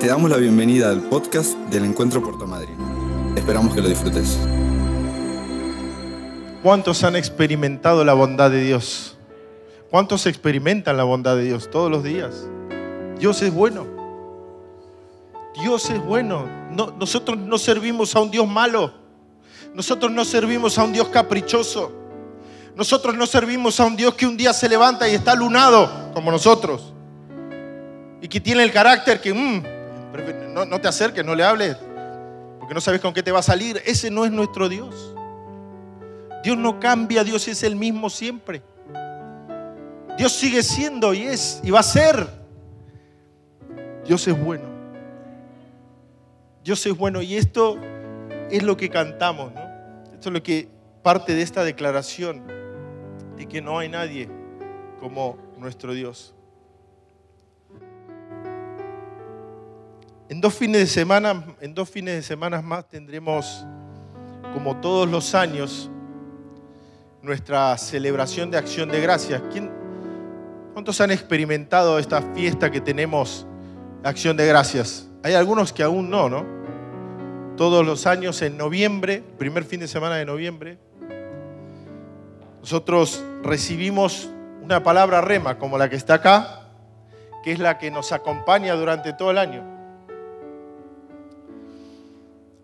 Te damos la bienvenida al podcast del Encuentro Puerto Madrid. Esperamos que lo disfrutes. ¿Cuántos han experimentado la bondad de Dios? ¿Cuántos experimentan la bondad de Dios todos los días? Dios es bueno. Dios es bueno. No, nosotros no servimos a un Dios malo. Nosotros no servimos a un Dios caprichoso. Nosotros no servimos a un Dios que un día se levanta y está lunado como nosotros. Y que tiene el carácter que mm, no, te acerques, no le hables, porque no sabes con qué te va a salir. Ese no es nuestro Dios. Dios no cambia, Dios es el mismo siempre. Dios sigue siendo y es y va a ser. Dios es bueno. Dios es bueno y esto es lo que cantamos, ¿no? Esto es lo que parte de esta declaración de que no hay nadie como nuestro Dios. En dos fines de semana, en dos fines de semana más tendremos, como todos los años, nuestra celebración de acción de gracias. ¿Quién, ¿Cuántos han experimentado esta fiesta que tenemos, acción de gracias? Hay algunos que aún no, ¿no? Todos los años en noviembre, primer fin de semana de noviembre, nosotros recibimos una palabra rema como la que está acá, que es la que nos acompaña durante todo el año.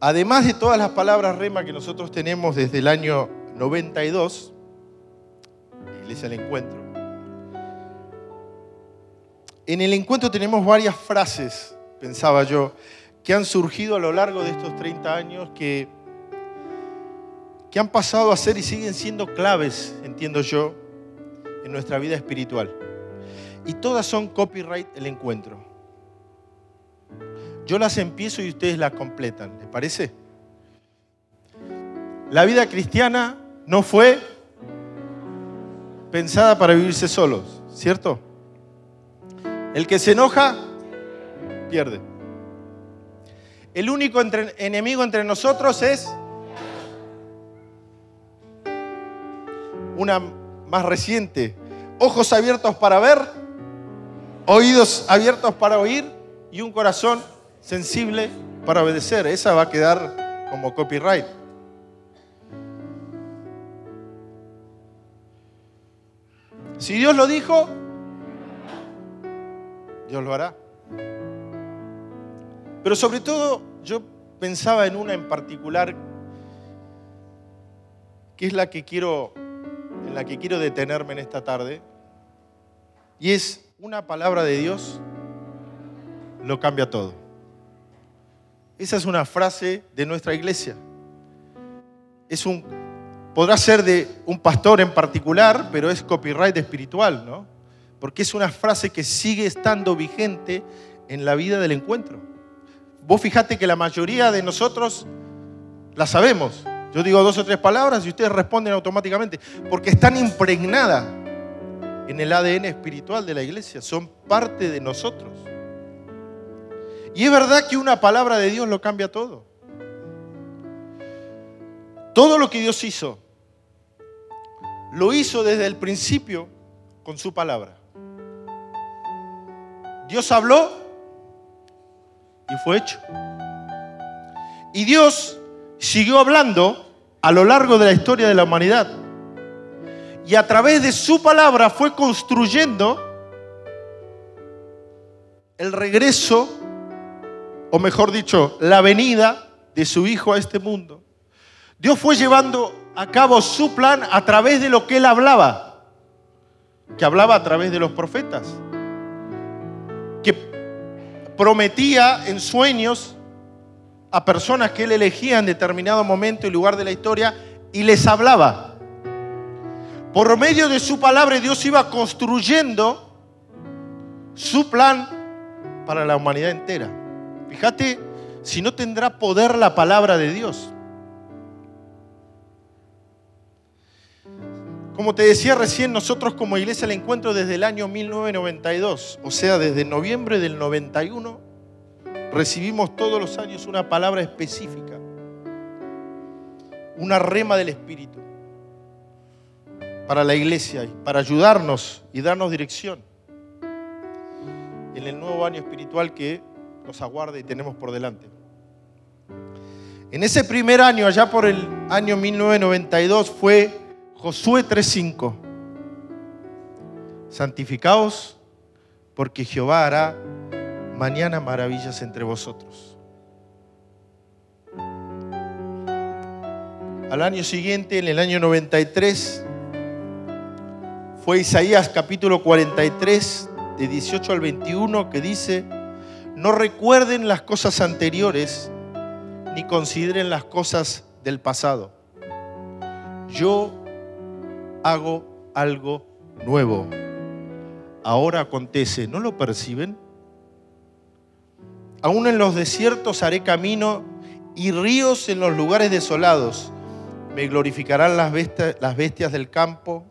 Además de todas las palabras rema que nosotros tenemos desde el año 92, Iglesia del Encuentro, en el encuentro tenemos varias frases, pensaba yo, que han surgido a lo largo de estos 30 años que, que han pasado a ser y siguen siendo claves, entiendo yo, en nuestra vida espiritual. Y todas son copyright el encuentro. Yo las empiezo y ustedes las completan, ¿les parece? La vida cristiana no fue pensada para vivirse solos, ¿cierto? El que se enoja, pierde. El único enemigo entre nosotros es una más reciente. Ojos abiertos para ver, oídos abiertos para oír y un corazón sensible para obedecer. Esa va a quedar como copyright. Si Dios lo dijo, Dios lo hará. Pero sobre todo yo pensaba en una en particular que es la que quiero en la que quiero detenerme en esta tarde y es una palabra de Dios lo cambia todo. Esa es una frase de nuestra iglesia. Es un, podrá ser de un pastor en particular, pero es copyright espiritual, ¿no? Porque es una frase que sigue estando vigente en la vida del encuentro. Vos fijate que la mayoría de nosotros la sabemos. Yo digo dos o tres palabras y ustedes responden automáticamente, porque están impregnadas en el ADN espiritual de la iglesia, son parte de nosotros. Y es verdad que una palabra de Dios lo cambia todo. Todo lo que Dios hizo, lo hizo desde el principio con su palabra. Dios habló y fue hecho. Y Dios siguió hablando a lo largo de la historia de la humanidad. Y a través de su palabra fue construyendo el regreso o mejor dicho, la venida de su Hijo a este mundo, Dios fue llevando a cabo su plan a través de lo que Él hablaba, que hablaba a través de los profetas, que prometía en sueños a personas que Él elegía en determinado momento y lugar de la historia y les hablaba. Por medio de su palabra Dios iba construyendo su plan para la humanidad entera. Fíjate si no tendrá poder la palabra de Dios. Como te decía recién, nosotros como iglesia la encuentro desde el año 1992, o sea, desde noviembre del 91, recibimos todos los años una palabra específica, una rema del Espíritu para la iglesia, para ayudarnos y darnos dirección en el nuevo año espiritual que nos aguarda y tenemos por delante. En ese primer año, allá por el año 1992, fue Josué 3.5. Santificaos porque Jehová hará mañana maravillas entre vosotros. Al año siguiente, en el año 93, fue Isaías capítulo 43, de 18 al 21, que dice, no recuerden las cosas anteriores, ni consideren las cosas del pasado. Yo hago algo nuevo. Ahora acontece, ¿no lo perciben? Aún en los desiertos haré camino y ríos en los lugares desolados. Me glorificarán las bestias, las bestias del campo,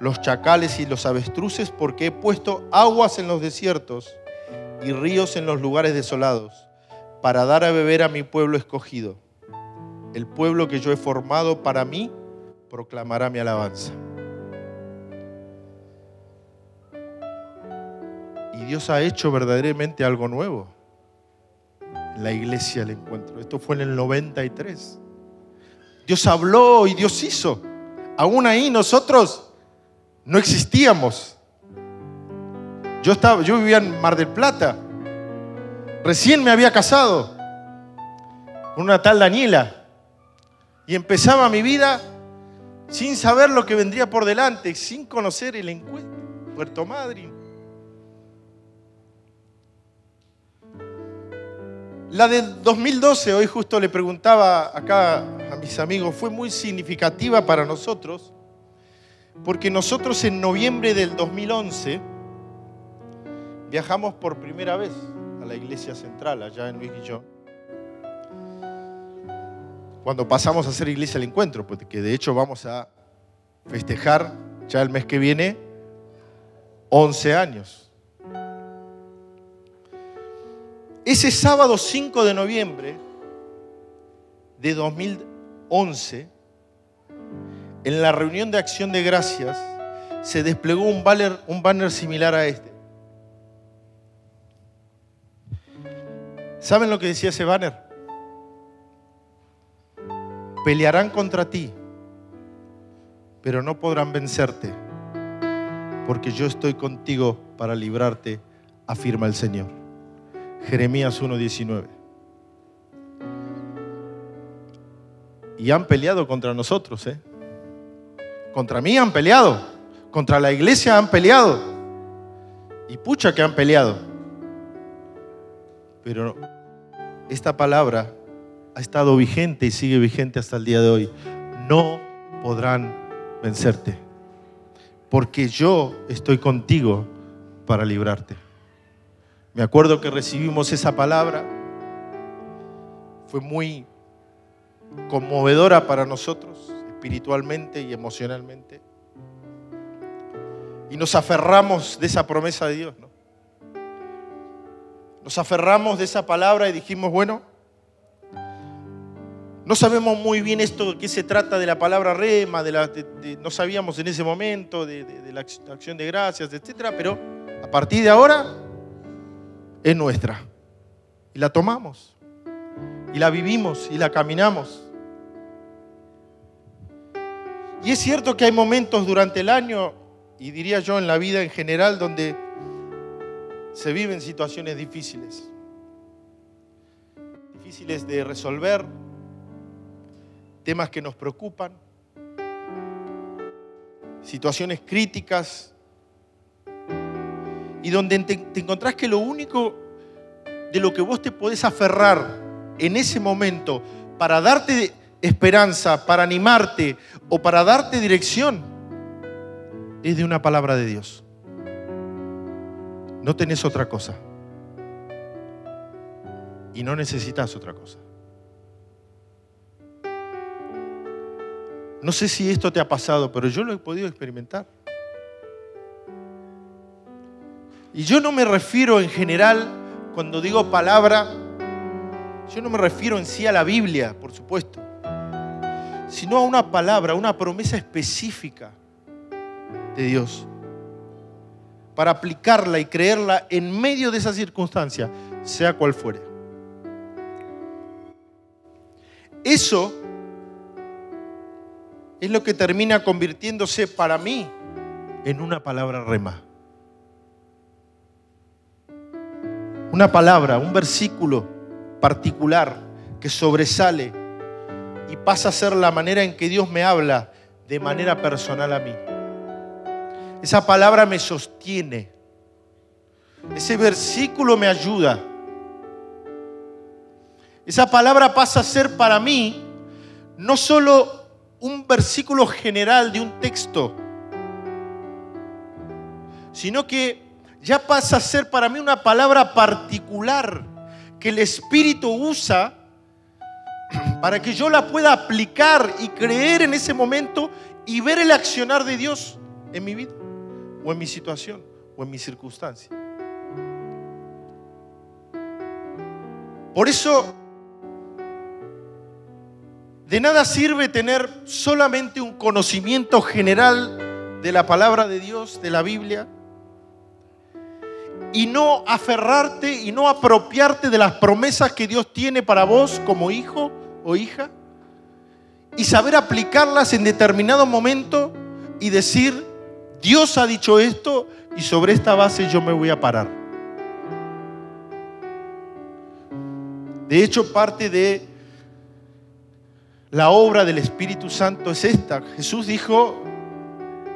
los chacales y los avestruces, porque he puesto aguas en los desiertos y ríos en los lugares desolados para dar a beber a mi pueblo escogido. El pueblo que yo he formado para mí proclamará mi alabanza. Y Dios ha hecho verdaderamente algo nuevo. La iglesia el encuentro. Esto fue en el 93. Dios habló y Dios hizo. Aún ahí nosotros no existíamos. Yo, estaba, yo vivía en Mar del Plata Recién me había casado con una tal Daniela y empezaba mi vida sin saber lo que vendría por delante, sin conocer el encuentro. Puerto Madryn. La del 2012, hoy justo le preguntaba acá a mis amigos, fue muy significativa para nosotros, porque nosotros en noviembre del 2011 viajamos por primera vez a la iglesia central, allá en Luis Guillón. Cuando pasamos a hacer iglesia al encuentro, porque de hecho vamos a festejar ya el mes que viene 11 años. Ese sábado 5 de noviembre de 2011, en la reunión de acción de gracias, se desplegó un banner, un banner similar a este. ¿Saben lo que decía ese banner? Pelearán contra ti, pero no podrán vencerte, porque yo estoy contigo para librarte, afirma el Señor. Jeremías 1:19. Y han peleado contra nosotros, ¿eh? Contra mí han peleado, contra la iglesia han peleado. Y pucha que han peleado. Pero esta palabra ha estado vigente y sigue vigente hasta el día de hoy. No podrán vencerte, porque yo estoy contigo para librarte. Me acuerdo que recibimos esa palabra, fue muy conmovedora para nosotros, espiritualmente y emocionalmente. Y nos aferramos de esa promesa de Dios, ¿no? Nos aferramos de esa palabra y dijimos, bueno, no sabemos muy bien esto, qué se trata de la palabra rema, de la, no sabíamos en ese momento de, de la acción de gracias, etcétera, pero a partir de ahora es nuestra. Y la tomamos, y la vivimos, y la caminamos. Y es cierto que hay momentos durante el año, y diría yo en la vida en general, donde se viven situaciones difíciles, difíciles de resolver, temas que nos preocupan, situaciones críticas, y donde te, te encontrás que lo único de lo que vos te podés aferrar en ese momento para darte esperanza, para animarte o para darte dirección, es de una palabra de Dios. No tenés otra cosa. Y no necesitas otra cosa. No sé si esto te ha pasado, pero yo lo he podido experimentar. Y yo no me refiero en general, cuando digo palabra, yo no me refiero en sí a la Biblia, por supuesto, sino a una palabra, una promesa específica de Dios para aplicarla y creerla en medio de esa circunstancia, sea cual fuere. Eso es lo que termina convirtiéndose para mí en una palabra rema. Una palabra, un versículo particular que sobresale y pasa a ser la manera en que Dios me habla de manera personal a mí. Esa palabra me sostiene. Ese versículo me ayuda. Esa palabra pasa a ser para mí no solo un versículo general de un texto, sino que ya pasa a ser para mí una palabra particular que el Espíritu usa para que yo la pueda aplicar y creer en ese momento y ver el accionar de Dios en mi vida, o en mi situación, o en mi circunstancia. Por eso, de nada sirve tener solamente un conocimiento general de la palabra de Dios, de la Biblia, y no aferrarte y no apropiarte de las promesas que Dios tiene para vos como hijo o hija y saber aplicarlas en determinado momento y decir, Dios ha dicho esto y sobre esta base yo me voy a parar. De hecho, parte de la obra del Espíritu Santo es esta. Jesús dijo,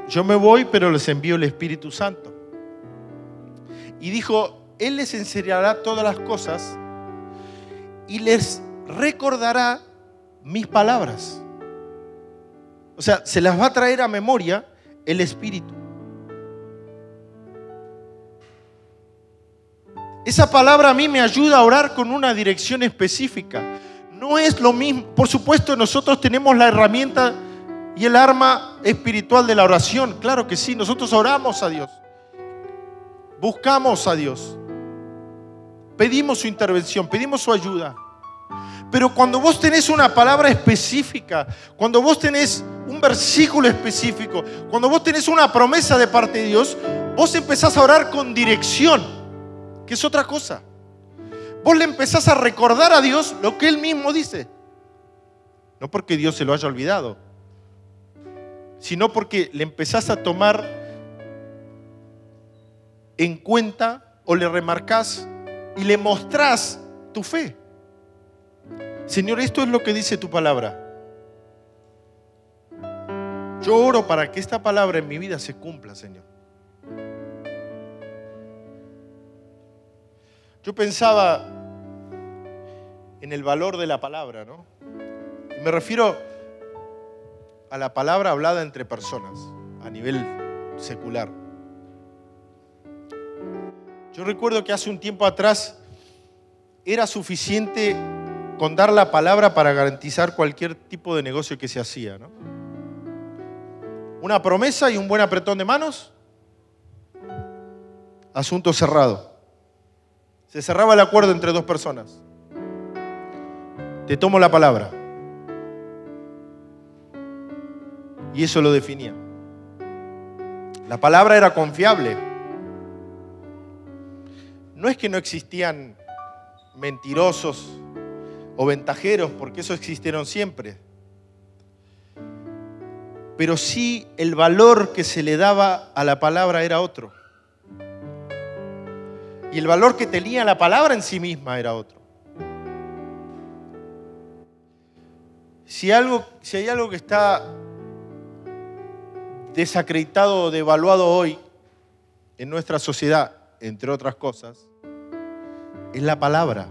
yo me voy, pero les envío el Espíritu Santo. Y dijo, Él les enseñará todas las cosas y les recordará mis palabras. O sea, se las va a traer a memoria el Espíritu. Esa palabra a mí me ayuda a orar con una dirección específica. No es lo mismo. Por supuesto, nosotros tenemos la herramienta y el arma espiritual de la oración. Claro que sí, nosotros oramos a Dios. Buscamos a Dios. Pedimos su intervención, pedimos su ayuda. Pero cuando vos tenés una palabra específica, cuando vos tenés un versículo específico, cuando vos tenés una promesa de parte de Dios, vos empezás a orar con dirección, que es otra cosa. Vos le empezás a recordar a Dios lo que Él mismo dice. No porque Dios se lo haya olvidado, sino porque le empezás a tomar en cuenta o le remarcás y le mostrás tu fe. Señor, esto es lo que dice tu palabra. Yo oro para que esta palabra en mi vida se cumpla, Señor. Yo pensaba en el valor de la palabra, ¿no? Me refiero a la palabra hablada entre personas a nivel secular. Yo recuerdo que hace un tiempo atrás era suficiente con dar la palabra para garantizar cualquier tipo de negocio que se hacía. ¿no? Una promesa y un buen apretón de manos. Asunto cerrado. Se cerraba el acuerdo entre dos personas. Te tomo la palabra. Y eso lo definía. La palabra era confiable no es que no existían mentirosos o ventajeros, porque eso existieron siempre. Pero sí el valor que se le daba a la palabra era otro. Y el valor que tenía la palabra en sí misma era otro. Si, algo, si hay algo que está desacreditado o devaluado hoy en nuestra sociedad, entre otras cosas, es la palabra.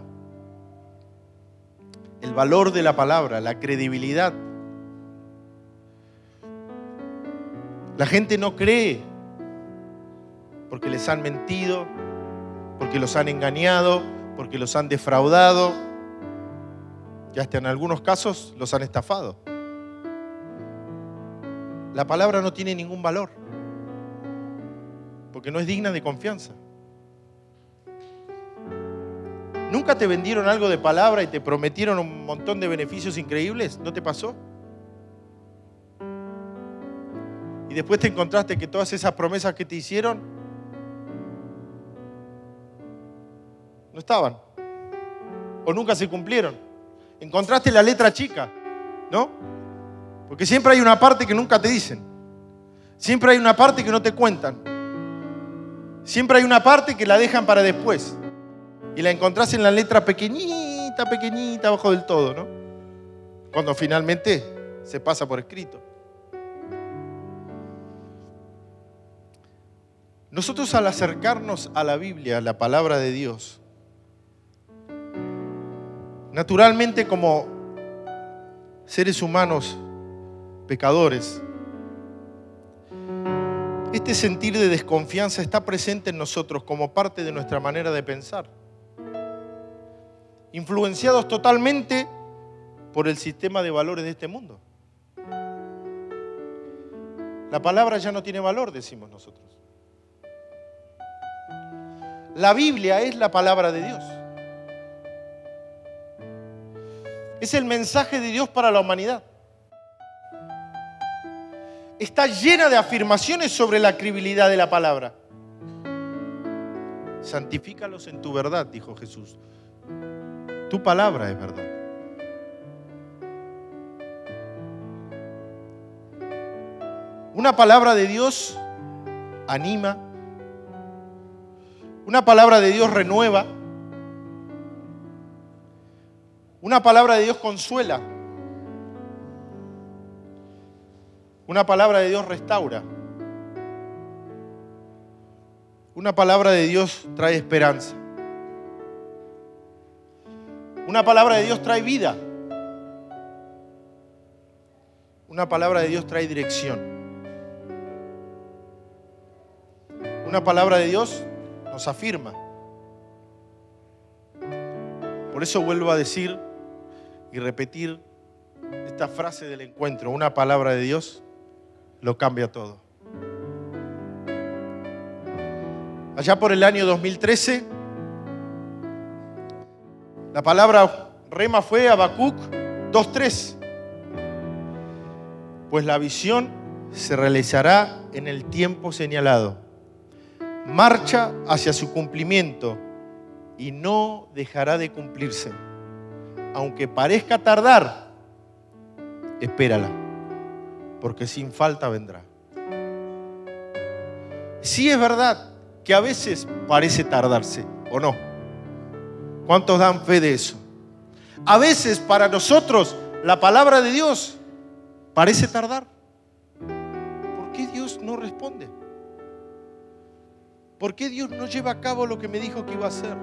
El valor de la palabra, la credibilidad. La gente no cree porque les han mentido, porque los han engañado, porque los han defraudado y hasta en algunos casos los han estafado. La palabra no tiene ningún valor porque no es digna de confianza. ¿Nunca te vendieron algo de palabra y te prometieron un montón de beneficios increíbles? ¿No te pasó? Y después te encontraste que todas esas promesas que te hicieron no estaban. O nunca se cumplieron. Encontraste la letra chica, ¿no? Porque siempre hay una parte que nunca te dicen. Siempre hay una parte que no te cuentan. Siempre hay una parte que la dejan para después. Y la encontrás en la letra pequeñita, pequeñita, abajo del todo, ¿no? Cuando finalmente se pasa por escrito. Nosotros al acercarnos a la Biblia, a la palabra de Dios, naturalmente como seres humanos pecadores, este sentir de desconfianza está presente en nosotros como parte de nuestra manera de pensar, influenciados totalmente por el sistema de valores de este mundo. La palabra ya no tiene valor, decimos nosotros. La Biblia es la palabra de Dios. Es el mensaje de Dios para la humanidad. Está llena de afirmaciones sobre la credibilidad de la palabra. Santifícalos en tu verdad, dijo Jesús. Tu palabra es verdad. Una palabra de Dios anima, una palabra de Dios renueva. Una palabra de Dios consuela. Una palabra de Dios restaura. Una palabra de Dios trae esperanza. Una palabra de Dios trae vida. Una palabra de Dios trae dirección. Una palabra de Dios nos afirma. Por eso vuelvo a decir y repetir esta frase del encuentro. Una palabra de Dios lo cambia todo. Allá por el año 2013, la palabra rema fue Habacuc 2.3. Pues la visión se realizará en el tiempo señalado marcha hacia su cumplimiento y no dejará de cumplirse. Aunque parezca tardar, espérala, porque sin falta vendrá. Sí es verdad que a veces parece tardarse, ¿o no? ¿Cuántos dan fe de eso? A veces para nosotros la palabra de Dios parece tardar. ¿Por qué Dios no responde? ¿Por qué Dios no lleva a cabo lo que me dijo que iba a hacer?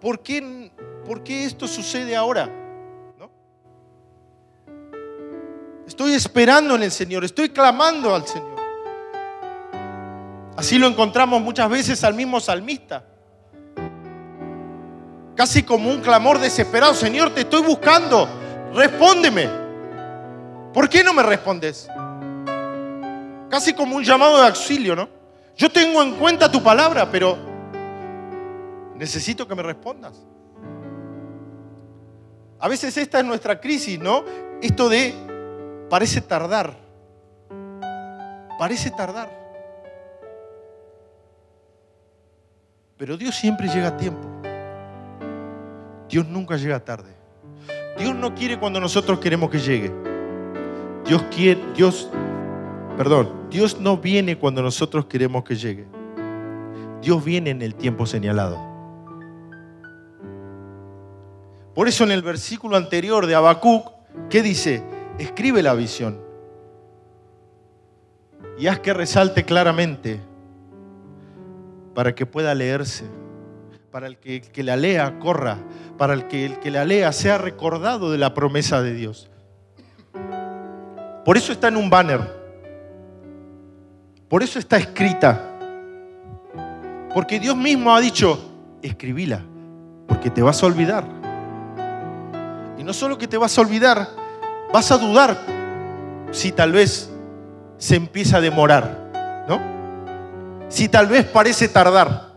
¿Por qué, por qué esto sucede ahora? ¿No? Estoy esperando en el Señor, estoy clamando al Señor. Así lo encontramos muchas veces al mismo salmista. Casi como un clamor desesperado, Señor, te estoy buscando, respóndeme. ¿Por qué no me respondes? Casi como un llamado de auxilio, ¿no? Yo tengo en cuenta tu palabra, pero necesito que me respondas. A veces esta es nuestra crisis, ¿no? Esto de parece tardar. Parece tardar. Pero Dios siempre llega a tiempo. Dios nunca llega tarde. Dios no quiere cuando nosotros queremos que llegue. Dios quiere, Dios Perdón, Dios no viene cuando nosotros queremos que llegue. Dios viene en el tiempo señalado. Por eso en el versículo anterior de Habacuc, ¿qué dice? Escribe la visión y haz que resalte claramente para que pueda leerse, para el que, que la lea corra, para el que el que la lea sea recordado de la promesa de Dios. Por eso está en un banner. Por eso está escrita. Porque Dios mismo ha dicho, escribíla, porque te vas a olvidar. Y no solo que te vas a olvidar, vas a dudar si tal vez se empieza a demorar, ¿no? Si tal vez parece tardar.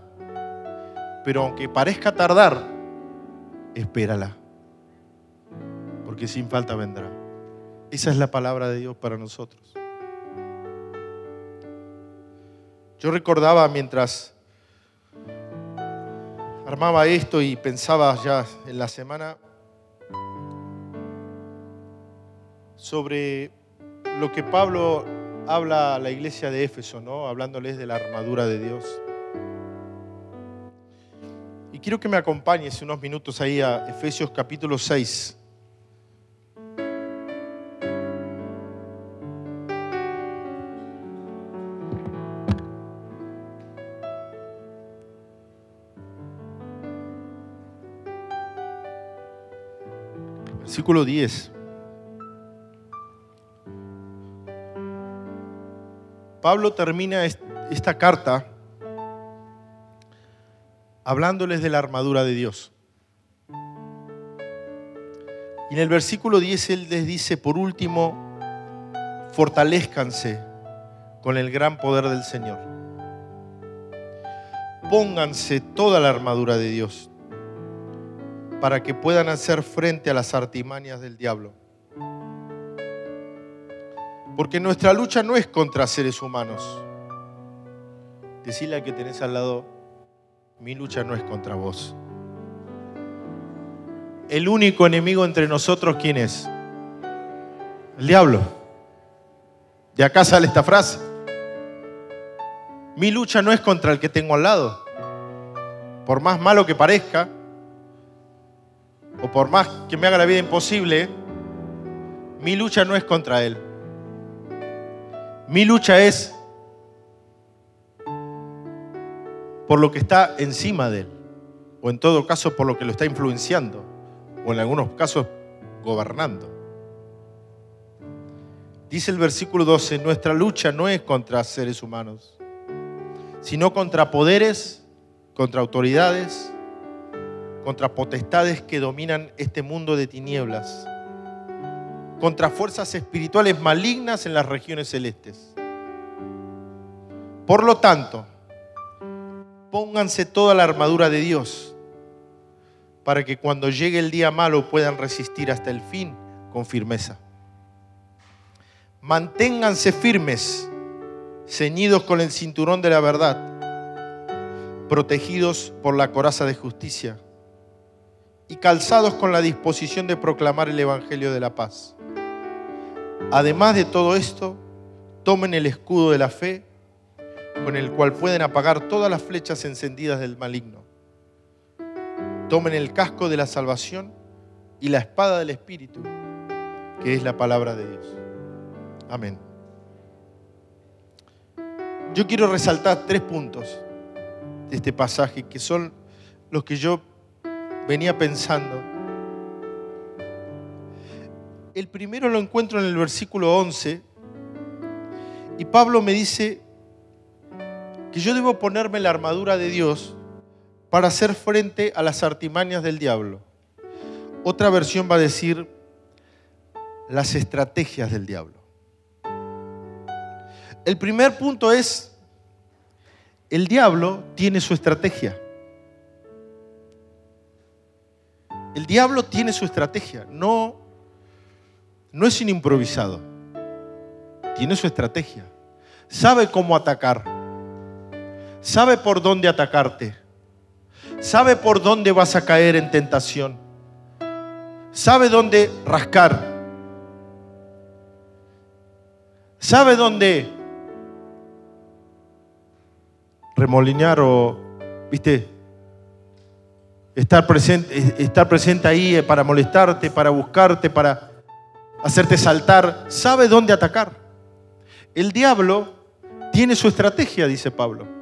Pero aunque parezca tardar, espérala. Porque sin falta vendrá. Esa es la palabra de Dios para nosotros. Yo recordaba mientras armaba esto y pensaba ya en la semana sobre lo que Pablo habla a la iglesia de Éfeso, ¿no? Hablándoles de la armadura de Dios. Quiero que me acompañes unos minutos ahí a Efesios capítulo 6. Versículo 10. Pablo termina esta carta hablándoles de la armadura de Dios. Y en el versículo 10 él les dice, por último, fortalezcanse con el gran poder del Señor. Pónganse toda la armadura de Dios para que puedan hacer frente a las artimañas del diablo. Porque nuestra lucha no es contra seres humanos. Decirle al que tenés al lado, mi lucha no es contra vos. El único enemigo entre nosotros, ¿quién es? El diablo. De acá sale esta frase. Mi lucha no es contra el que tengo al lado. Por más malo que parezca, o por más que me haga la vida imposible, mi lucha no es contra él. Mi lucha es por lo que está encima de él, o en todo caso por lo que lo está influenciando, o en algunos casos gobernando. Dice el versículo 12, nuestra lucha no es contra seres humanos, sino contra poderes, contra autoridades, contra potestades que dominan este mundo de tinieblas contra fuerzas espirituales malignas en las regiones celestes. Por lo tanto, pónganse toda la armadura de Dios para que cuando llegue el día malo puedan resistir hasta el fin con firmeza. Manténganse firmes, ceñidos con el cinturón de la verdad, protegidos por la coraza de justicia y calzados con la disposición de proclamar el Evangelio de la paz. Además de todo esto, tomen el escudo de la fe con el cual pueden apagar todas las flechas encendidas del maligno. Tomen el casco de la salvación y la espada del Espíritu, que es la palabra de Dios. Amén. Yo quiero resaltar tres puntos de este pasaje que son los que yo venía pensando el primero lo encuentro en el versículo 11 y Pablo me dice que yo debo ponerme la armadura de Dios para hacer frente a las artimañas del diablo. Otra versión va a decir las estrategias del diablo. El primer punto es, el diablo tiene su estrategia. El diablo tiene su estrategia, no no es un improvisado. Tiene su estrategia. Sabe cómo atacar. Sabe por dónde atacarte. Sabe por dónde vas a caer en tentación. Sabe dónde rascar. Sabe dónde remolinear o, viste, estar presente, estar presente ahí para molestarte, para buscarte, para hacerte saltar, sabe dónde atacar. El diablo tiene su estrategia, dice Pablo.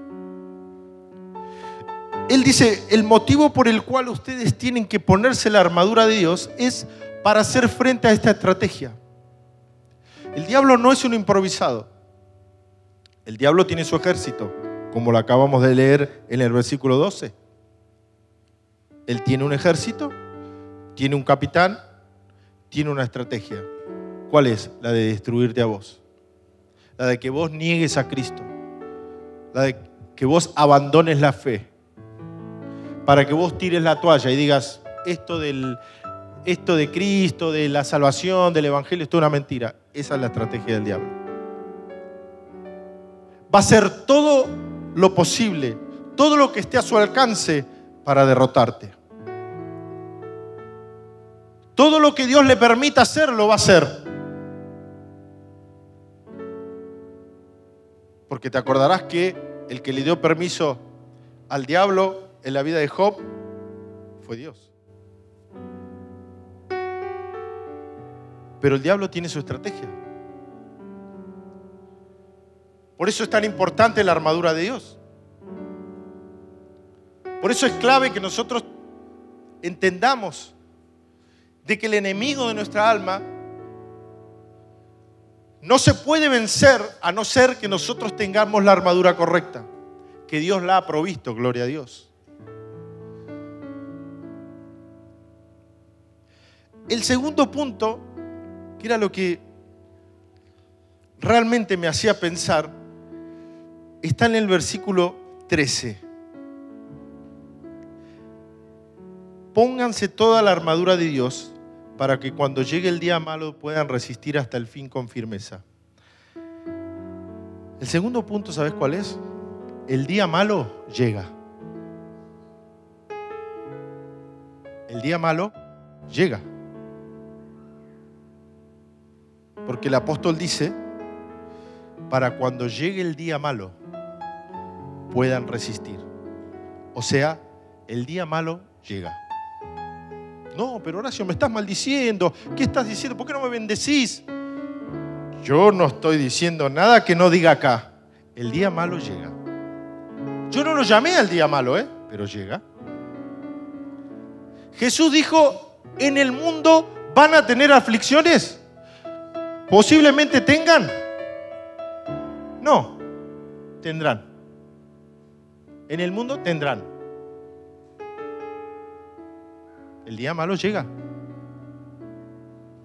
Él dice, el motivo por el cual ustedes tienen que ponerse la armadura de Dios es para hacer frente a esta estrategia. El diablo no es un improvisado. El diablo tiene su ejército, como lo acabamos de leer en el versículo 12. Él tiene un ejército, tiene un capitán, tiene una estrategia. ¿Cuál es? La de destruirte a vos. La de que vos niegues a Cristo. La de que vos abandones la fe. Para que vos tires la toalla y digas, esto, del, esto de Cristo, de la salvación, del Evangelio, es una mentira. Esa es la estrategia del diablo. Va a hacer todo lo posible, todo lo que esté a su alcance para derrotarte. Todo lo que Dios le permita hacer, lo va a hacer. Porque te acordarás que el que le dio permiso al diablo en la vida de Job fue Dios. Pero el diablo tiene su estrategia. Por eso es tan importante la armadura de Dios. Por eso es clave que nosotros entendamos de que el enemigo de nuestra alma no se puede vencer a no ser que nosotros tengamos la armadura correcta, que Dios la ha provisto, gloria a Dios. El segundo punto, que era lo que realmente me hacía pensar, está en el versículo 13. Pónganse toda la armadura de Dios para que cuando llegue el día malo puedan resistir hasta el fin con firmeza. El segundo punto, ¿sabes cuál es? El día malo llega. El día malo llega. Porque el apóstol dice, para cuando llegue el día malo, puedan resistir. O sea, el día malo llega. No, pero Horacio, me estás maldiciendo. ¿Qué estás diciendo? ¿Por qué no me bendecís? Yo no estoy diciendo nada que no diga acá. El día malo llega. Yo no lo llamé al día malo, ¿eh? Pero llega. Jesús dijo, en el mundo van a tener aflicciones. Posiblemente tengan. No, tendrán. En el mundo tendrán. El día malo llega.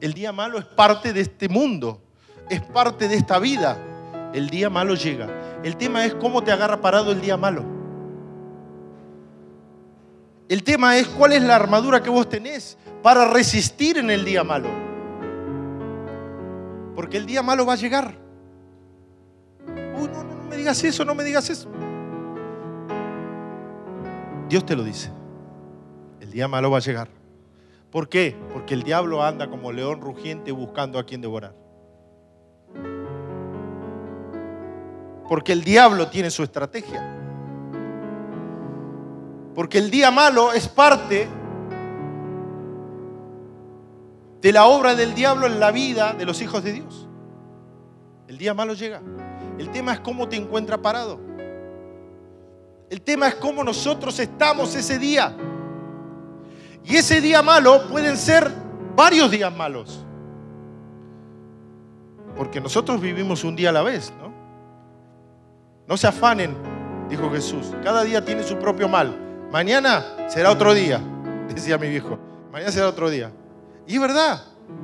El día malo es parte de este mundo, es parte de esta vida. El día malo llega. El tema es cómo te agarra parado el día malo. El tema es cuál es la armadura que vos tenés para resistir en el día malo. Porque el día malo va a llegar. Uy, no, no, no me digas eso, no me digas eso. Dios te lo dice. El día malo va a llegar. ¿Por qué? Porque el diablo anda como león rugiente buscando a quien devorar. Porque el diablo tiene su estrategia. Porque el día malo es parte de la obra del diablo en la vida de los hijos de Dios. El día malo llega. El tema es cómo te encuentra parado. El tema es cómo nosotros estamos ese día. Y ese día malo pueden ser varios días malos. Porque nosotros vivimos un día a la vez, ¿no? No se afanen, dijo Jesús. Cada día tiene su propio mal. Mañana será otro día, decía mi viejo. Mañana será otro día. Y es verdad.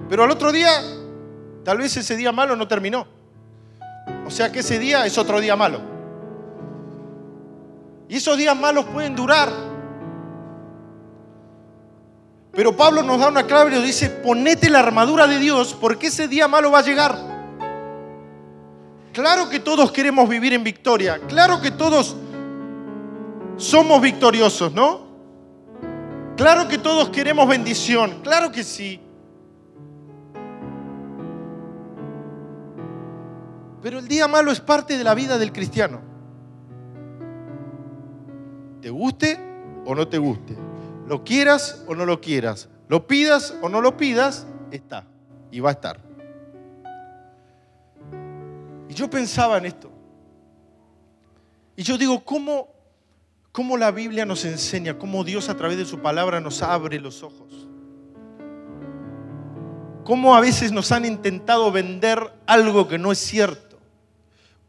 Pero al otro día, tal vez ese día malo no terminó. O sea que ese día es otro día malo. Y esos días malos pueden durar pero Pablo nos da una clave y nos dice, ponete la armadura de Dios porque ese día malo va a llegar. Claro que todos queremos vivir en victoria, claro que todos somos victoriosos, ¿no? Claro que todos queremos bendición, claro que sí. Pero el día malo es parte de la vida del cristiano. ¿Te guste o no te guste? Lo quieras o no lo quieras, lo pidas o no lo pidas, está y va a estar. Y yo pensaba en esto. Y yo digo, ¿cómo, ¿cómo la Biblia nos enseña, cómo Dios a través de su palabra nos abre los ojos? Cómo a veces nos han intentado vender algo que no es cierto,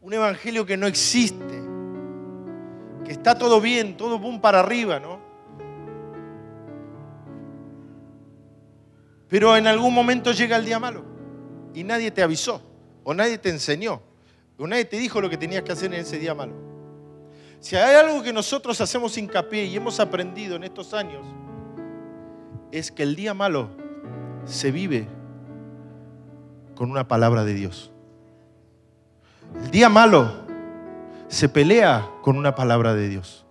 un evangelio que no existe, que está todo bien, todo boom para arriba, ¿no? Pero en algún momento llega el día malo y nadie te avisó, o nadie te enseñó, o nadie te dijo lo que tenías que hacer en ese día malo. Si hay algo que nosotros hacemos hincapié y hemos aprendido en estos años, es que el día malo se vive con una palabra de Dios. El día malo se pelea con una palabra de Dios.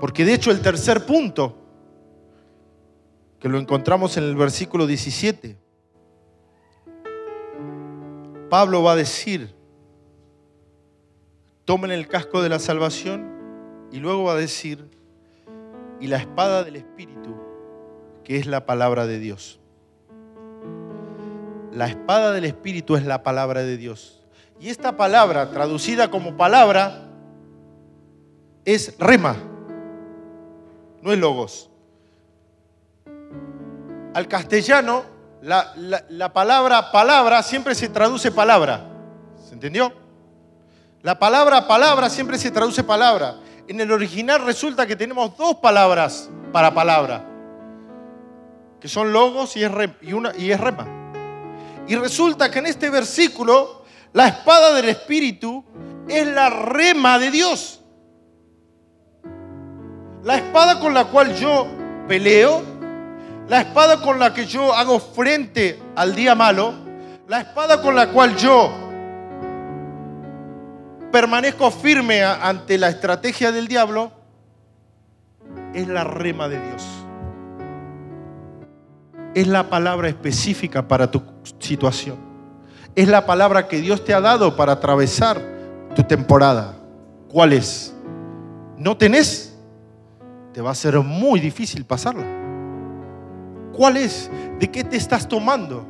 Porque de hecho el tercer punto, que lo encontramos en el versículo 17, Pablo va a decir, tomen el casco de la salvación y luego va a decir, y la espada del Espíritu, que es la palabra de Dios. La espada del Espíritu es la palabra de Dios. Y esta palabra, traducida como palabra, es rema, no es logos. Al castellano, la, la, palabra palabra siempre se traduce palabra. ¿Se entendió? La palabra palabra siempre se traduce palabra. En el original resulta que tenemos dos palabras para palabra, que son logos y es, y y es rema. Y resulta que en este versículo la espada del Espíritu es la rema de Dios. La espada con la cual yo peleo, la espada con la que yo hago frente al día malo, la espada con la cual yo permanezco firme ante la estrategia del diablo, es la rema de Dios. Es la palabra específica para tu situación. Es la palabra que Dios te ha dado para atravesar tu temporada. ¿Cuál es? ¿No tenés? Te va a ser muy difícil pasarla. ¿Cuál es? ¿De qué te estás tomando?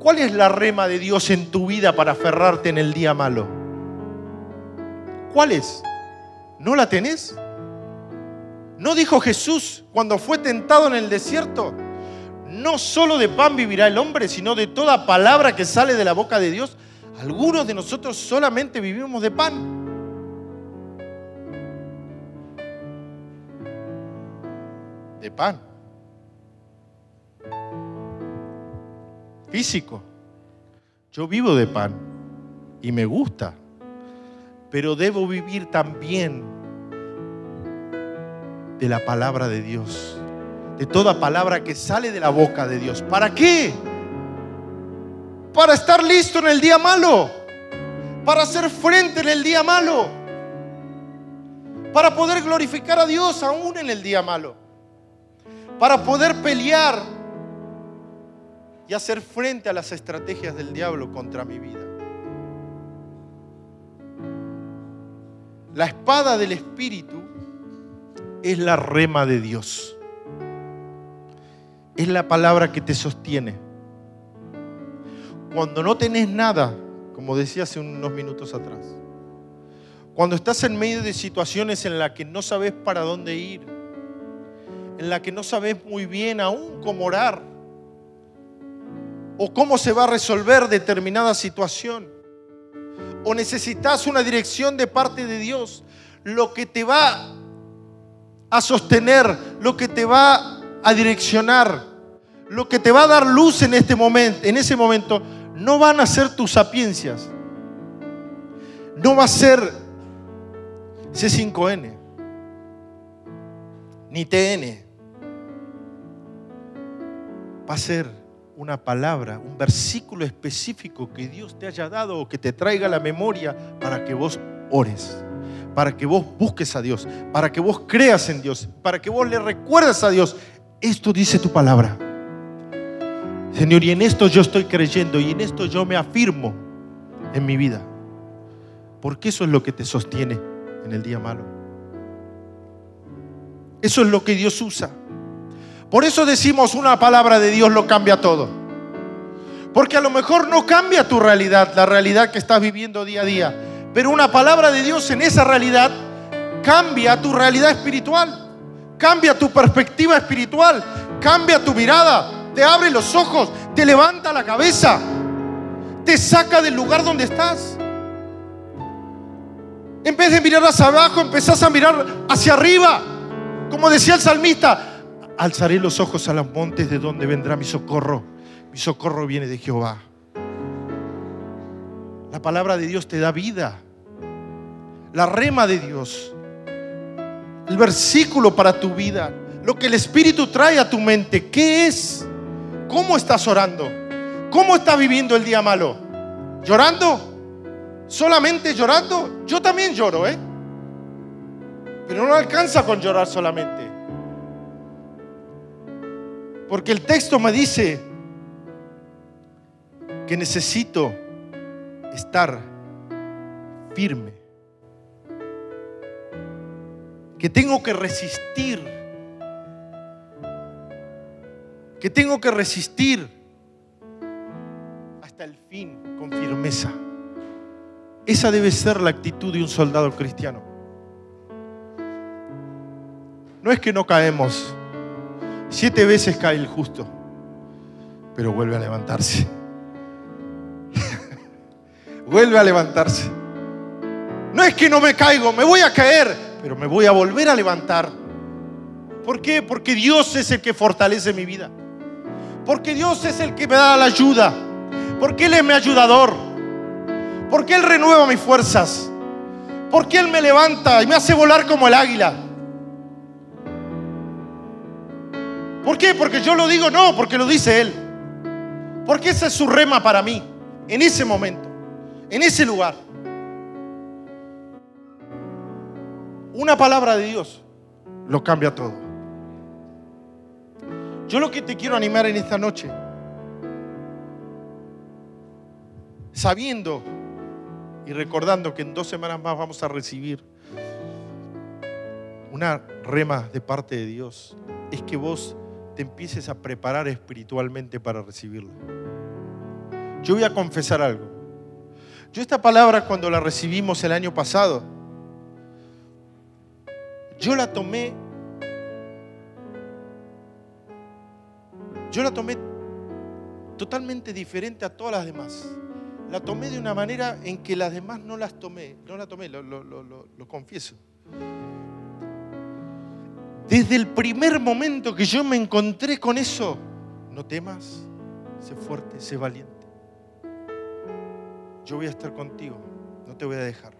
¿Cuál es la rema de Dios en tu vida para aferrarte en el día malo? ¿Cuál es? ¿No la tenés? ¿No dijo Jesús cuando fue tentado en el desierto? No solo de pan vivirá el hombre, sino de toda palabra que sale de la boca de Dios. Algunos de nosotros solamente vivimos de pan. De pan. Físico. Yo vivo de pan y me gusta, pero debo vivir también de la palabra de Dios de toda palabra que sale de la boca de Dios. ¿Para qué? Para estar listo en el día malo. Para hacer frente en el día malo. Para poder glorificar a Dios aún en el día malo. Para poder pelear y hacer frente a las estrategias del diablo contra mi vida. La espada del Espíritu es la rema de Dios es la palabra que te sostiene. Cuando no tenés nada, como decía hace unos minutos atrás, cuando estás en medio de situaciones en las que no sabes para dónde ir, en las que no sabes muy bien aún cómo orar, o cómo se va a resolver determinada situación, o necesitas una dirección de parte de Dios, lo que te va a sostener, lo que te va a direccionar, lo que te va a dar luz en este momento, en ese momento, no van a ser tus sapiencias. No va a ser C5N, ni TN. Va a ser una palabra, un versículo específico que Dios te haya dado o que te traiga a la memoria para que vos ores, para que vos busques a Dios, para que vos creas en Dios, para que vos le recuerdes a Dios. Esto dice tu palabra. Señor, y en esto yo estoy creyendo y en esto yo me afirmo en mi vida. Porque eso es lo que te sostiene en el día malo. Eso es lo que Dios usa. Por eso decimos una palabra de Dios lo cambia todo. Porque a lo mejor no cambia tu realidad, la realidad que estás viviendo día a día. Pero una palabra de Dios en esa realidad cambia tu realidad espiritual. Cambia tu perspectiva espiritual. Cambia tu mirada te abre los ojos, te levanta la cabeza, te saca del lugar donde estás. En vez de mirar hacia abajo, empezás a mirar hacia arriba. Como decía el salmista, alzaré los ojos a los montes de donde vendrá mi socorro. Mi socorro viene de Jehová. La palabra de Dios te da vida. La rema de Dios. El versículo para tu vida. Lo que el Espíritu trae a tu mente. ¿Qué es? ¿Cómo estás orando? ¿Cómo estás viviendo el día malo? ¿Llorando? ¿Solamente llorando? Yo también lloro, ¿eh? Pero no alcanza con llorar solamente. Porque el texto me dice que necesito estar firme. Que tengo que resistir. Que tengo que resistir hasta el fin con firmeza. Esa debe ser la actitud de un soldado cristiano. No es que no caemos. Siete veces cae el justo, pero vuelve a levantarse. vuelve a levantarse. No es que no me caigo, me voy a caer, pero me voy a volver a levantar. ¿Por qué? Porque Dios es el que fortalece mi vida. Porque Dios es el que me da la ayuda. Porque Él es mi ayudador. Porque Él renueva mis fuerzas. Porque Él me levanta y me hace volar como el águila. ¿Por qué? Porque yo lo digo, no, porque lo dice Él. Porque esa es su rema para mí, en ese momento, en ese lugar. Una palabra de Dios lo cambia todo. Yo lo que te quiero animar en esta noche, sabiendo y recordando que en dos semanas más vamos a recibir una rema de parte de Dios, es que vos te empieces a preparar espiritualmente para recibirlo. Yo voy a confesar algo. Yo esta palabra cuando la recibimos el año pasado, yo la tomé, yo la tomé totalmente diferente a todas las demás. La tomé de una manera en que las demás no las tomé, no la tomé, lo, lo, confieso. Desde el primer momento que yo me encontré con eso, no temas, sé fuerte, sé valiente. Yo voy a estar contigo, no te voy a dejar.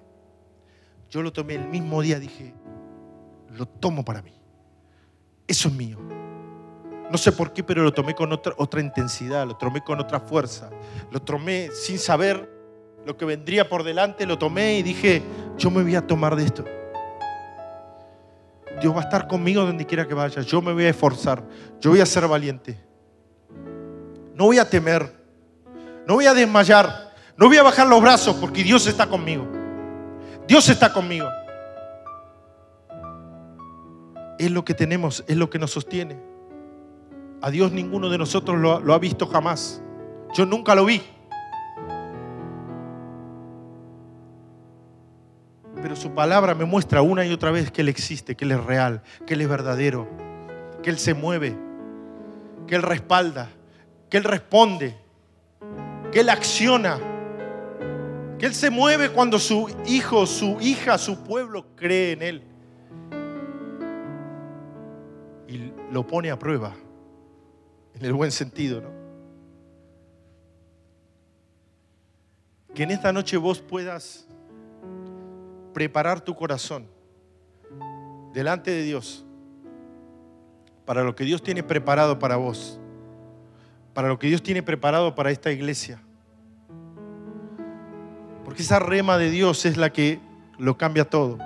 Yo lo tomé el mismo día, dije, lo tomo para mí. Eso es mío. No sé por qué, pero lo tomé con otra, otra intensidad, lo tomé con otra fuerza. Lo tomé sin saber lo que vendría por delante, lo tomé y dije, yo me voy a tomar de esto. Dios va a estar conmigo donde quiera que vaya. Yo me voy a esforzar. Yo voy a ser valiente. No voy a temer. No voy a desmayar. No voy a bajar los brazos porque Dios está conmigo. Dios está conmigo. Es lo que tenemos, es lo que nos sostiene. A Dios ninguno de nosotros lo, lo ha visto jamás. Yo nunca lo vi. Su palabra me muestra una y otra vez que Él existe, que Él es real, que Él es verdadero, que Él se mueve, que Él respalda, que Él responde, que Él acciona, que Él se mueve cuando su hijo, su hija, su pueblo cree en Él. Y lo pone a prueba, en el buen sentido, ¿no? Que en esta noche vos puedas preparar tu corazón delante de Dios para lo que Dios tiene preparado para vos, para lo que Dios tiene preparado para esta iglesia. Porque esa rema de Dios es la que lo cambia todo.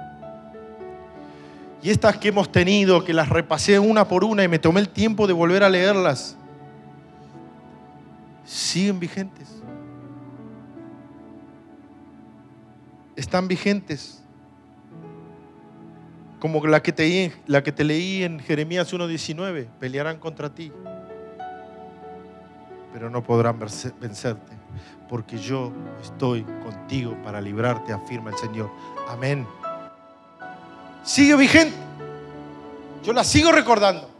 Y estas que hemos tenido, que las repasé una por una y me tomé el tiempo de volver a leerlas, siguen vigentes. Están vigentes como la que te, la que te leí en Jeremías 1.19, pelearán contra ti, pero no podrán vencerte, porque yo estoy contigo para librarte, afirma el Señor. Amén. Sigue vigente. Yo la sigo recordando.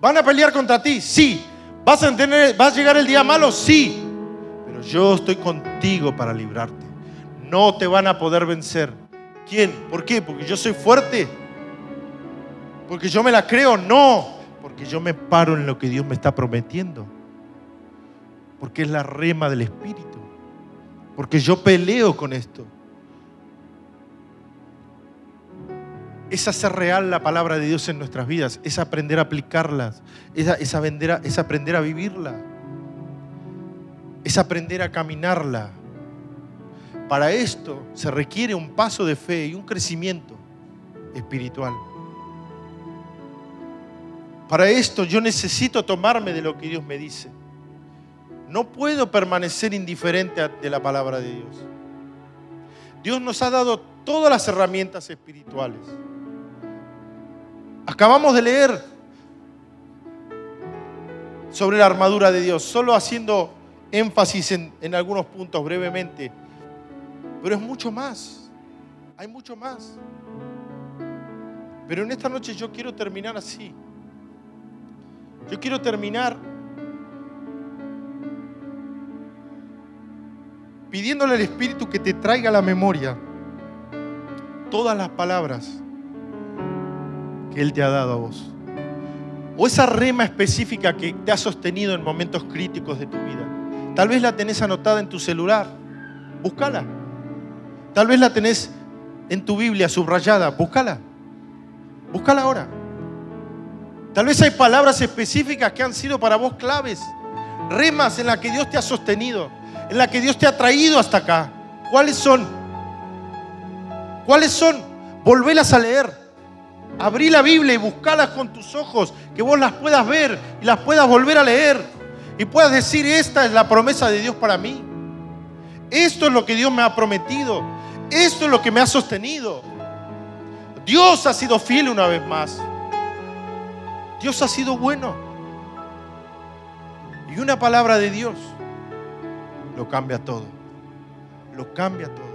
¿Van a pelear contra ti? Sí. ¿Vas a, tener, ¿Vas a llegar el día malo? Sí. Pero yo estoy contigo para librarte. No te van a poder vencer. ¿Quién? ¿Por qué? Porque yo soy fuerte. Porque yo me la creo. No. Porque yo me paro en lo que Dios me está prometiendo. Porque es la rema del Espíritu. Porque yo peleo con esto. Es hacer real la palabra de Dios en nuestras vidas. Es aprender a aplicarlas. Es, es, aprender, a, es aprender a vivirla. Es aprender a caminarla. Para esto se requiere un paso de fe y un crecimiento. espiritual. Para esto yo necesito tomarme de lo que Dios me dice. No puedo permanecer indiferente de la palabra de Dios. Dios nos ha dado todas las herramientas espirituales. Acabamos de leer sobre la armadura de Dios, solo haciendo énfasis en, en, algunos puntos brevemente. Pero es mucho más, hay mucho más. Pero en esta noche yo quiero terminar así. Yo quiero terminar pidiéndole al Espíritu que te traiga a la memoria todas las palabras que Él te ha dado a vos. O esa rema específica que te ha sostenido en momentos críticos de tu vida. Tal vez la tenés anotada en tu celular. Búscala. Tal vez la tenés en tu Biblia subrayada. Búscala. Búscala ahora. Tal vez hay palabras específicas que han sido para vos claves. Remas en las que Dios te ha sostenido. En las que Dios te ha traído hasta acá. ¿Cuáles son? ¿Cuáles son? Volvelas a leer. Abrí la Biblia y buscalas con tus ojos, que vos las puedas ver y las puedas volver a leer y puedas decir, esta es la promesa de Dios para mí. Esto es lo que Dios me ha prometido. Esto es lo que me ha sostenido. Dios ha sido fiel una vez más. Dios ha sido bueno. Y una palabra de Dios lo cambia todo. Lo cambia todo.